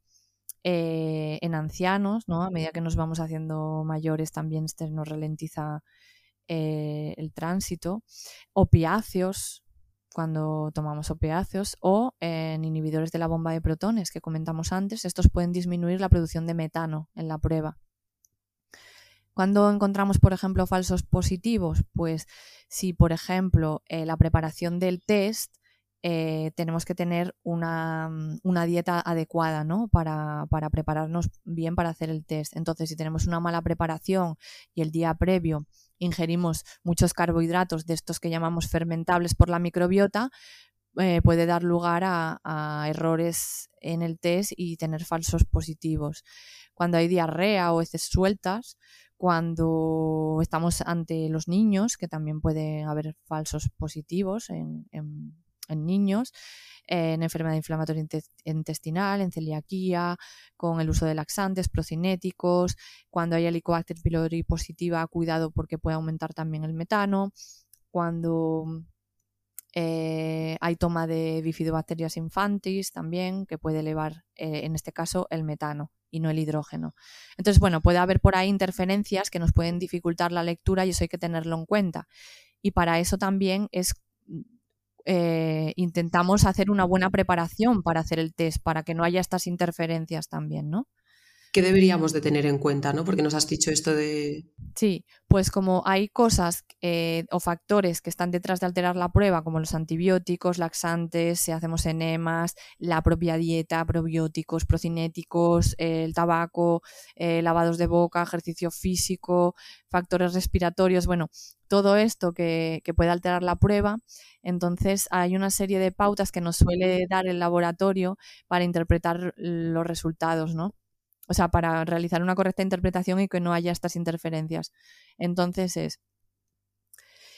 eh, en ancianos, ¿no? A medida que nos vamos haciendo mayores también este nos ralentiza eh, el tránsito. Opiáceos, cuando tomamos opiáceos, o en inhibidores de la bomba de protones que comentamos antes, estos pueden disminuir la producción de metano en la prueba. Cuando encontramos, por ejemplo, falsos positivos, pues si, por ejemplo, eh, la preparación del test eh, tenemos que tener una, dieta adecuada ¿no? para, para, prepararnos bien para hacer el test. Entonces, si tenemos una mala preparación y el día previo ingerimos muchos carbohidratos de estos que llamamos fermentables por la microbiota, eh, puede dar lugar a, errores en el test y tener falsos positivos. Cuando hay diarrea o heces sueltas, cuando estamos ante los niños, que también puede haber falsos positivos en, niños, en enfermedad inflamatoria intestinal, en celiaquía, con el uso de laxantes, procinéticos, cuando hay Helicobacter pylori positiva, cuidado porque puede aumentar también el metano, cuando eh, hay toma de bifidobacterias infantis también, que puede elevar, eh, en este caso, el metano y no el hidrógeno. Entonces, bueno, puede haber por ahí interferencias que nos pueden dificultar la lectura y eso hay que tenerlo en cuenta. Y para eso también es eh, intentamos hacer una buena preparación para hacer el test, para que no haya estas interferencias también, ¿no? ¿Qué deberíamos de tener en cuenta, no? Porque nos has dicho esto de... Sí, pues como hay cosas eh, o factores que están detrás de alterar la prueba, como los antibióticos, laxantes, si hacemos enemas, la propia dieta, probióticos, procinéticos, el tabaco, eh, lavados de boca, ejercicio físico, factores respiratorios, bueno, todo esto que, que puede alterar la prueba, entonces hay una serie de pautas que nos suele dar el laboratorio para interpretar los resultados, ¿no? O sea, para realizar una correcta interpretación y que no haya estas interferencias. Entonces es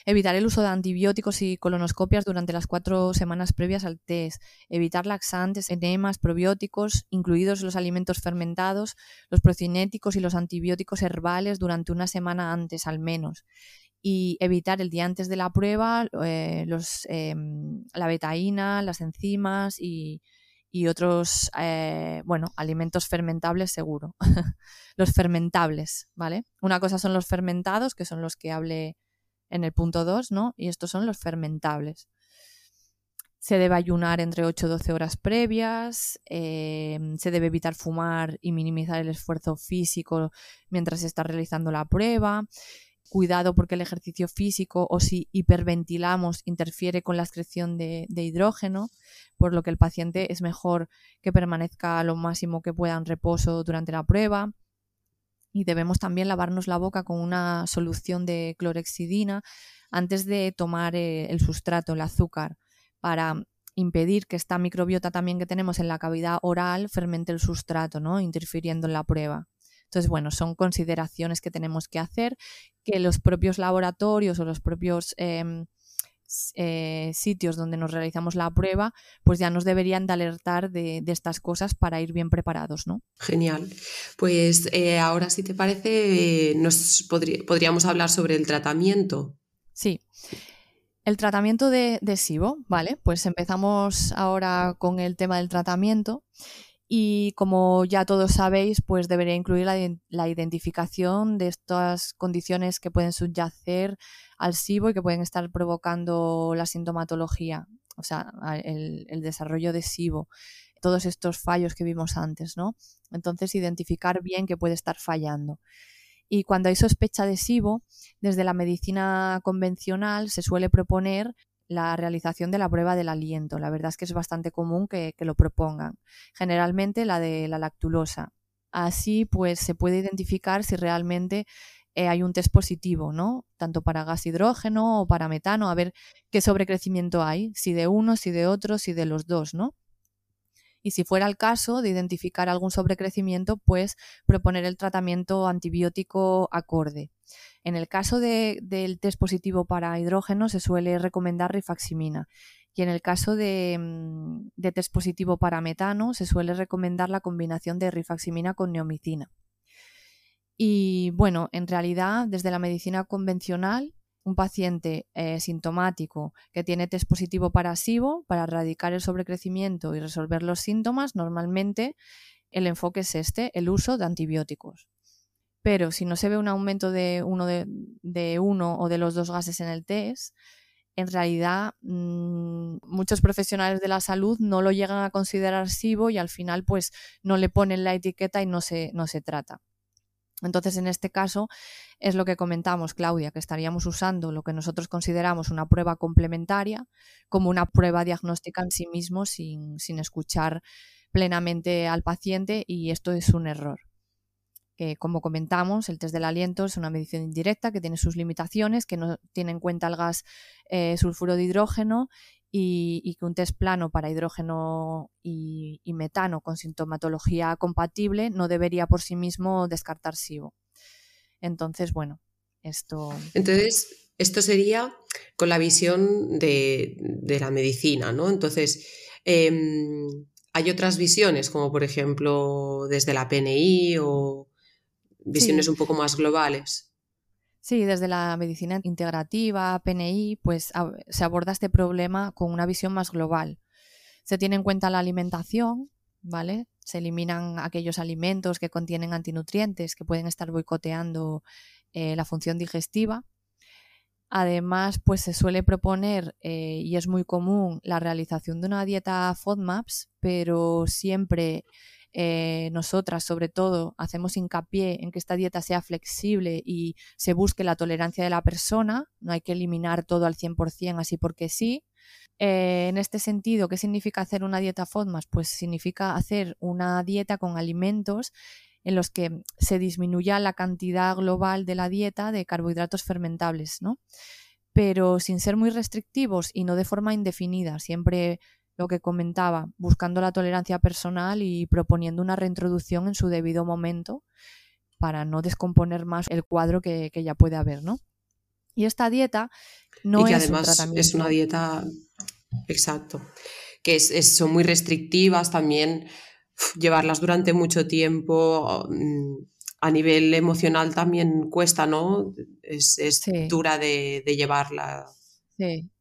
evitar el uso de antibióticos y colonoscopias durante las cuatro semanas previas al test, evitar laxantes, enemas, probióticos, incluidos los alimentos fermentados, los procinéticos y los antibióticos herbales durante una semana antes al menos, y evitar el día antes de la prueba eh, los, em, la betaína, las enzimas y y otros, eh, bueno, alimentos fermentables seguro. los fermentables, ¿vale? Una cosa son los fermentados, que son los que hablé en el punto 2, ¿no? Y estos son los fermentables. Se debe ayunar entre 8 y 12 horas previas, eh, se debe evitar fumar y minimizar el esfuerzo físico mientras se está realizando la prueba, cuidado porque el ejercicio físico o si hiperventilamos interfiere con la excreción de, hidrógeno, por lo que el paciente es mejor que permanezca lo máximo que pueda en reposo durante la prueba. Y debemos también lavarnos la boca con una solución de clorexidina antes de tomar eh, el sustrato, el azúcar, para impedir que esta microbiota también que tenemos en la cavidad oral fermente el sustrato, ¿no? interfiriendo en la prueba. Entonces, bueno, son consideraciones que tenemos que hacer, que los propios laboratorios o los propios em, eh, sitios donde nos realizamos la prueba, pues ya nos deberían de alertar de, estas cosas para ir bien preparados, ¿no? Genial. Pues eh, ahora, si te parece, nos podríamos hablar sobre el tratamiento. Sí. El tratamiento de, de SIBO, ¿vale? Pues empezamos ahora con el tema del tratamiento y como ya todos sabéis, pues debería incluir la, identificación de estas condiciones que pueden subyacer al SIBO y que pueden estar provocando la sintomatología, o sea, el, desarrollo de SIBO, todos estos fallos que vimos antes, ¿no? Entonces, identificar bien qué puede estar fallando. Y cuando hay sospecha de SIBO, desde la medicina convencional se suele proponer la realización de la prueba del aliento. La verdad es que es bastante común que, lo propongan. Generalmente la de la lactulosa. Así pues se puede identificar si realmente eh, hay un test positivo, ¿no? Tanto para gas hidrógeno o para metano, a ver qué sobrecrecimiento hay, si de uno, si de otro, si de los dos, ¿no? Y si fuera el caso de identificar algún sobrecrecimiento, pues proponer el tratamiento antibiótico acorde. En el caso del test positivo para hidrógeno se suele recomendar rifaximina y en el caso de, mm, de, test positivo para metano se suele recomendar la combinación de rifaximina con neomicina. Y bueno, en realidad desde la medicina convencional, un paciente eh, sintomático que tiene test positivo para SIBO, para erradicar el sobrecrecimiento y resolver los síntomas, normalmente el enfoque es este, el uso de antibióticos. Pero si no se ve un aumento de uno, de, uno o de los dos gases en el test, en realidad mm, muchos profesionales de la salud no lo llegan a considerar SIBO y al final pues no le ponen la etiqueta y no se, no se trata. Entonces, en este caso, es lo que comentamos, Claudia, que estaríamos usando lo que nosotros consideramos una prueba complementaria como una prueba diagnóstica en sí mismo sin, sin escuchar plenamente al paciente y esto es un error. Como comentamos, el test del aliento es una medición indirecta que tiene sus limitaciones, que no tiene en cuenta el gas eh, sulfuro de hidrógeno y, que un test plano para hidrógeno y, metano con sintomatología compatible no debería por sí mismo descartar SIBO. Entonces, bueno, esto... Entonces, esto sería con la visión de, la medicina, ¿no? Entonces, em, hay otras visiones, como por ejemplo desde la PNI o visiones un poco más globales. Sí, desde la medicina integrativa, PNI, pues se aborda este problema con una visión más global. Se tiene en cuenta la alimentación, ¿vale? Se eliminan aquellos alimentos que contienen antinutrientes que pueden estar boicoteando eh, la función digestiva. Además, pues se suele proponer, eh, y es muy común, la realización de una dieta FODMAPs, pero siempre eh, nosotras, sobre todo, hacemos hincapié en que esta dieta sea flexible y se busque la tolerancia de la persona. No hay que eliminar todo al 100% así porque sí. Eh, en este sentido, ¿qué significa hacer una dieta FODMAS? Pues significa hacer una dieta con alimentos en los que se disminuya la cantidad global de la dieta de carbohidratos fermentables, ¿no? Pero sin ser muy restrictivos y no de forma indefinida, siempre lo que comentaba, buscando la tolerancia personal y proponiendo una reintroducción en su debido momento para no descomponer más el cuadro que, ya puede haber, ¿no? Y esta dieta no y que es además es una dieta, exacto, que es, son muy restrictivas también, llevarlas durante mucho tiempo mm, a nivel emocional también cuesta, ¿no? Es, dura de, de llevarla. Sí,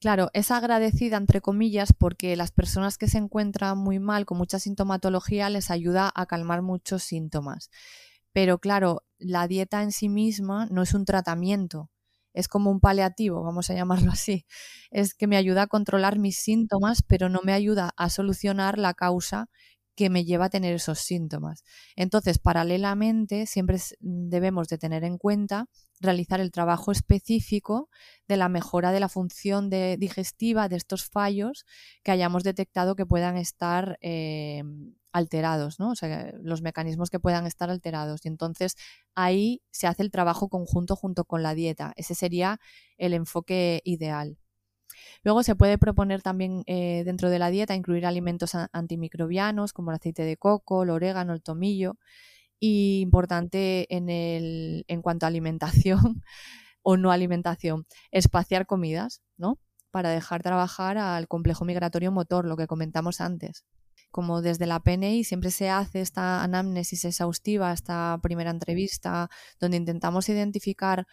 Claro, es agradecida, entre comillas, porque las personas que se encuentran muy mal, con mucha sintomatología, les ayuda a calmar muchos síntomas. Pero claro, la dieta en sí misma no es un tratamiento, es como un paliativo, vamos a llamarlo así. Es que me ayuda a controlar mis síntomas, pero no me ayuda a solucionar la causa que me lleva a tener esos síntomas. Entonces, paralelamente, siempre debemos de tener en cuenta realizar el trabajo específico de la mejora de la función digestiva de estos fallos que hayamos detectado que puedan estar eh, alterados, ¿no? Los mecanismos que puedan estar alterados. Y entonces ahí se hace el trabajo conjunto junto con la dieta. Ese sería el enfoque ideal. Luego se puede proponer también eh, dentro de la dieta incluir alimentos antimicrobianos como el aceite de coco, el orégano, el tomillo. Y importante en, el, en cuanto a alimentación o no alimentación, espaciar comidas, ¿no? Para dejar trabajar al complejo migratorio motor, lo que comentamos antes. Como desde la PNI siempre se hace esta anamnesis exhaustiva, esta primera entrevista, donde intentamos identificar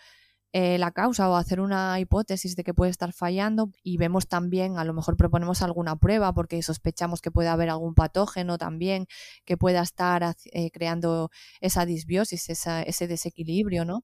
eh, la causa o hacer una hipótesis de que puede estar fallando y vemos también, a lo mejor proponemos alguna prueba porque sospechamos que puede haber algún patógeno también que pueda estar eh, creando esa disbiosis, ese desequilibrio, ¿no?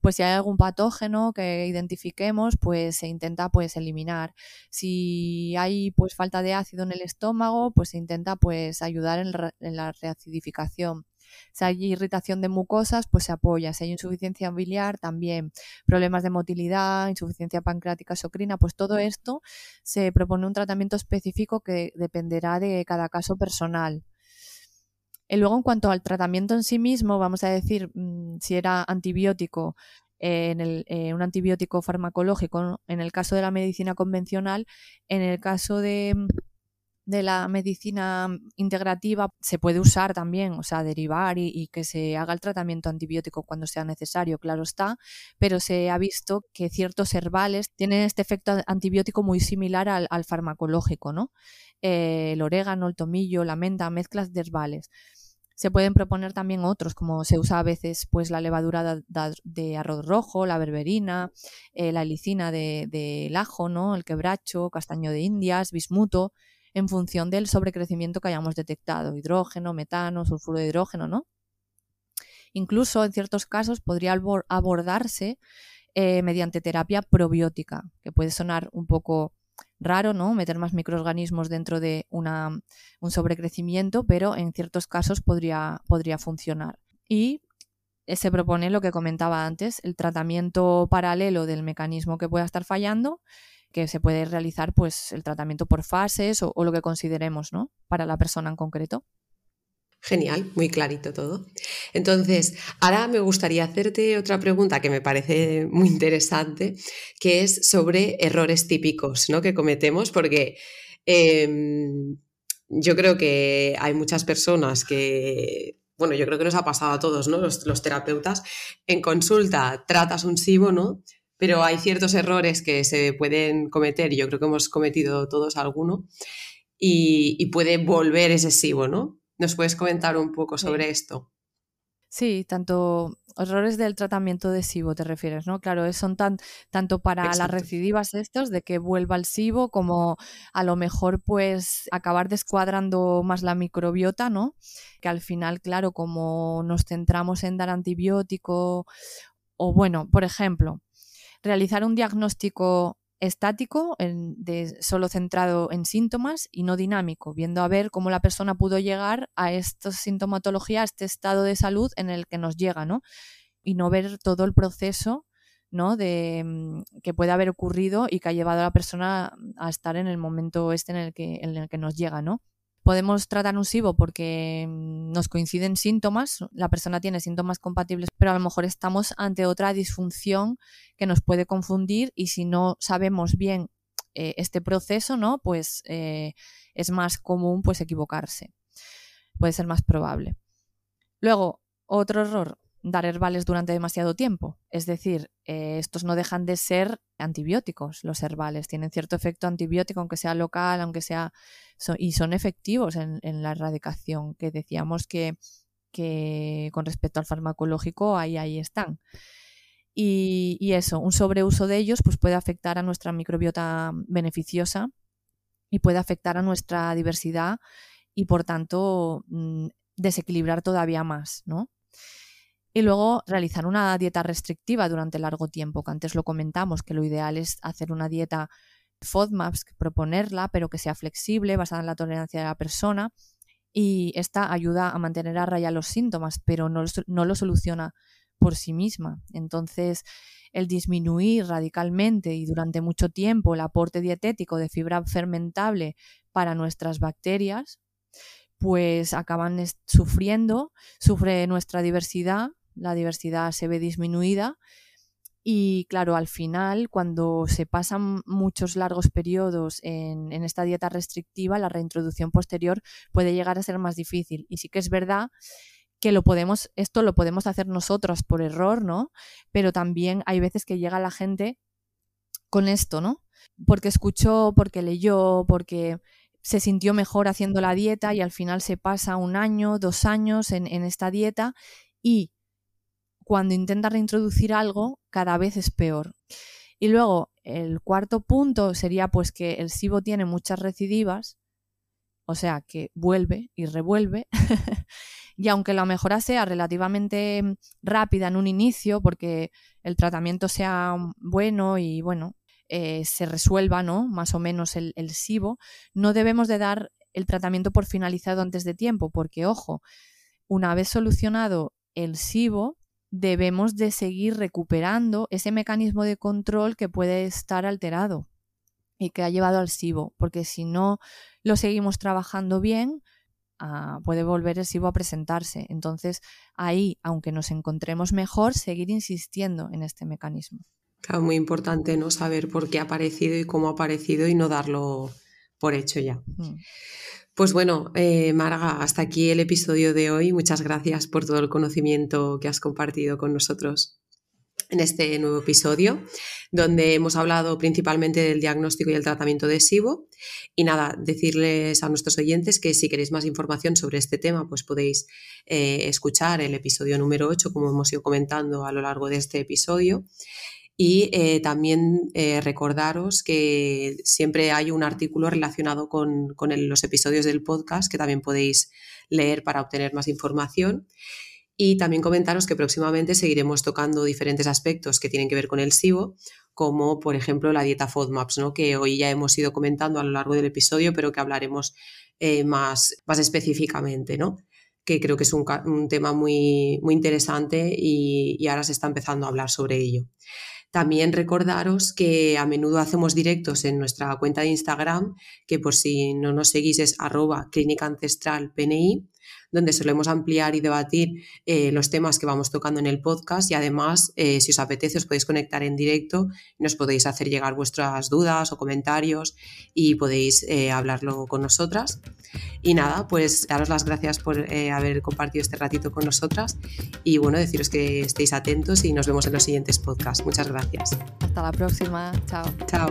Pues si hay algún patógeno que identifiquemos, pues se intenta pues eliminar. Si hay pues falta de ácido en el estómago, pues se intenta pues ayudar en la reacidificación. Si hay irritación de mucosas, pues se apoya. Si hay insuficiencia biliar, también. Problemas de motilidad, insuficiencia pancreática socrina, pues todo esto se propone un tratamiento específico que dependerá de cada caso personal. Y luego, en cuanto al tratamiento en sí mismo, vamos a decir mm, si era antibiótico, en el, eh, un antibiótico farmacológico en el caso de la medicina convencional, en el caso de de la medicina integrativa se puede usar también, o sea, derivar y, que se haga el tratamiento antibiótico cuando sea necesario, claro está, pero se ha visto que ciertos herbales tienen este efecto antibiótico muy similar al, farmacológico, ¿no? Eh, el orégano, el tomillo, la menta, mezclas de herbales. Se pueden proponer también otros, como se usa a veces pues la levadura de, arroz rojo, la berberina, eh, la helicina del de, ajo, ¿no? el quebracho, castaño de indias, bismuto, en función del sobrecrecimiento que hayamos detectado, hidrógeno, metano, sulfuro de hidrógeno, ¿no? Incluso en ciertos casos podría abordarse eh, mediante terapia probiótica, que puede sonar un poco raro, ¿no? Meter más microorganismos dentro de un sobrecrecimiento, pero en ciertos casos podría, podría funcionar. Y se propone lo que comentaba antes, el tratamiento paralelo del mecanismo que pueda estar fallando que se puede realizar pues el tratamiento por fases o, lo que consideremos, ¿no? Para la persona en concreto. Genial, muy clarito todo. Entonces, ahora me gustaría hacerte otra pregunta que me parece muy interesante, que es sobre errores típicos ¿no? que cometemos, porque em, yo creo que hay muchas personas que, bueno, yo creo que nos ha pasado a todos, ¿no? Los, los terapeutas, en consulta tratas un SIBO, ¿no? Pero hay ciertos errores que se pueden cometer, y yo creo que hemos cometido todos alguno, y, puede volver excesivo, ¿no? ¿Nos puedes comentar un poco sobre esto? Sí, tanto errores del tratamiento de SIBO te refieres, ¿no? Claro, son tan, tanto para las recidivas estos de que vuelva el SIBO como a lo mejor pues acabar descuadrando más la microbiota, ¿no? Que al final, claro, como nos centramos en dar antibiótico o bueno, por ejemplo, realizar un diagnóstico estático, de, solo centrado en síntomas y no dinámico, viendo a ver cómo la persona pudo llegar a esta sintomatología, a este estado de salud en el que nos llega, ¿no? Y no ver todo el proceso, ¿no? De mm, que puede haber ocurrido y que ha llevado a la persona a estar en el momento este en el que, en el que nos llega, ¿no? Podemos tratar un SIBO porque mm, nos coinciden síntomas, la persona tiene síntomas compatibles, pero a lo mejor estamos ante otra disfunción que nos puede confundir y si no sabemos bien eh, este proceso, ¿no? Pues eh, es más común pues equivocarse. Puede ser más probable. Luego, otro error, dar herbales durante demasiado tiempo. Es decir, eh, estos no dejan de ser antibióticos, los herbales. Tienen cierto efecto antibiótico, aunque sea local, aunque sea. y son efectivos en, la erradicación, que decíamos que, con respecto al farmacológico, ahí, ahí están. Y, y, eso, un sobreuso de ellos pues puede afectar a nuestra microbiota beneficiosa y puede afectar a nuestra diversidad y por tanto mm, desequilibrar todavía más, ¿no? Y luego realizar una dieta restrictiva durante largo tiempo, que antes lo comentamos, que lo ideal es hacer una dieta FODMAPs, proponerla, pero que sea flexible, basada en la tolerancia de la persona. Y esta ayuda a mantener a raya los síntomas, pero no, no lo soluciona por sí misma. Entonces, el disminuir radicalmente y durante mucho tiempo el aporte dietético de fibra fermentable para nuestras bacterias, pues acaban sufriendo, sufre nuestra diversidad la diversidad se ve disminuida y claro, al final, cuando se pasan muchos largos periodos en, esta dieta restrictiva, la reintroducción posterior puede llegar a ser más difícil. Y sí que es verdad que lo podemos, esto lo podemos hacer nosotros por error, ¿no? Pero también hay veces que llega la gente con esto, ¿no? Porque escuchó, porque leyó, porque se sintió mejor haciendo la dieta y al final se pasa un año, dos años en, en esta dieta y cuando intenta reintroducir algo, cada vez es peor. Y luego, el cuarto punto sería pues que el SIBO tiene muchas recidivas, o sea que vuelve y revuelve, y aunque la mejora sea relativamente rápida en un inicio, porque el tratamiento sea bueno y bueno, eh, se resuelva, ¿no? Más o menos el, el SIBO, no debemos de dar el tratamiento por finalizado antes de tiempo, porque ojo, una vez solucionado el SIBO, debemos de seguir recuperando ese mecanismo de control que puede estar alterado y que ha llevado al SIBO, porque si no lo seguimos trabajando bien, ah, puede volver el SIBO a presentarse. Entonces, ahí, aunque nos encontremos mejor, seguir insistiendo en este mecanismo. Claro, muy importante no saber por qué ha aparecido y cómo ha aparecido y no darlo por hecho ya. Mm. Pues bueno, eh, Marga, hasta aquí el episodio de hoy. Muchas gracias por todo el conocimiento que has compartido con nosotros en este nuevo episodio, donde hemos hablado principalmente del diagnóstico y el tratamiento de SIBO. Y nada, decirles a nuestros oyentes que si queréis más información sobre este tema, pues podéis eh, escuchar el episodio número 8, como hemos ido comentando a lo largo de este episodio. Y eh, también eh, recordaros que siempre hay un artículo relacionado con, los episodios del podcast que también podéis leer para obtener más información. Y también comentaros que próximamente seguiremos tocando diferentes aspectos que tienen que ver con el SIBO, como por ejemplo la dieta FODMAPs, ¿no? que hoy ya hemos ido comentando a lo largo del episodio, pero que hablaremos eh, más, más específicamente. ¿no? que creo que es un, tema muy, muy interesante y, y ahora se está empezando a hablar sobre ello. También recordaros que a menudo hacemos directos en nuestra cuenta de Instagram, que por si no nos seguís es arroba clínica ancestral PNI donde solemos ampliar y debatir eh, los temas que vamos tocando en el podcast y además, eh, si os apetece, os podéis conectar en directo nos podéis hacer llegar vuestras dudas o comentarios y podéis eh, hablarlo con nosotras. Y nada, pues daros las gracias por haber compartido este ratito con nosotras y bueno, deciros que estéis atentos y nos vemos en los siguientes podcasts. Muchas gracias. Hasta la próxima. Chao. Chao.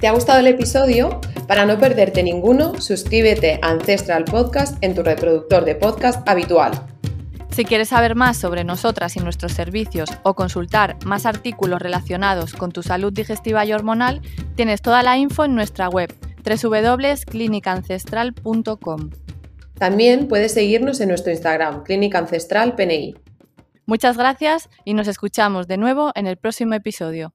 ¿Te ha gustado el episodio? Para no perderte ninguno, suscríbete a Ancestral Podcast en tu reproductor de podcast habitual. Si quieres saber más sobre nosotras y nuestros servicios o consultar más artículos relacionados con tu salud digestiva y hormonal, tienes toda la info en nuestra web www.clinicancestral.com. También puedes seguirnos en nuestro Instagram, Clínica Ancestral PNI. Muchas gracias y nos escuchamos de nuevo en el próximo episodio.